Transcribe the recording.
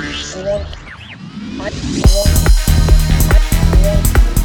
I want, I want, I want.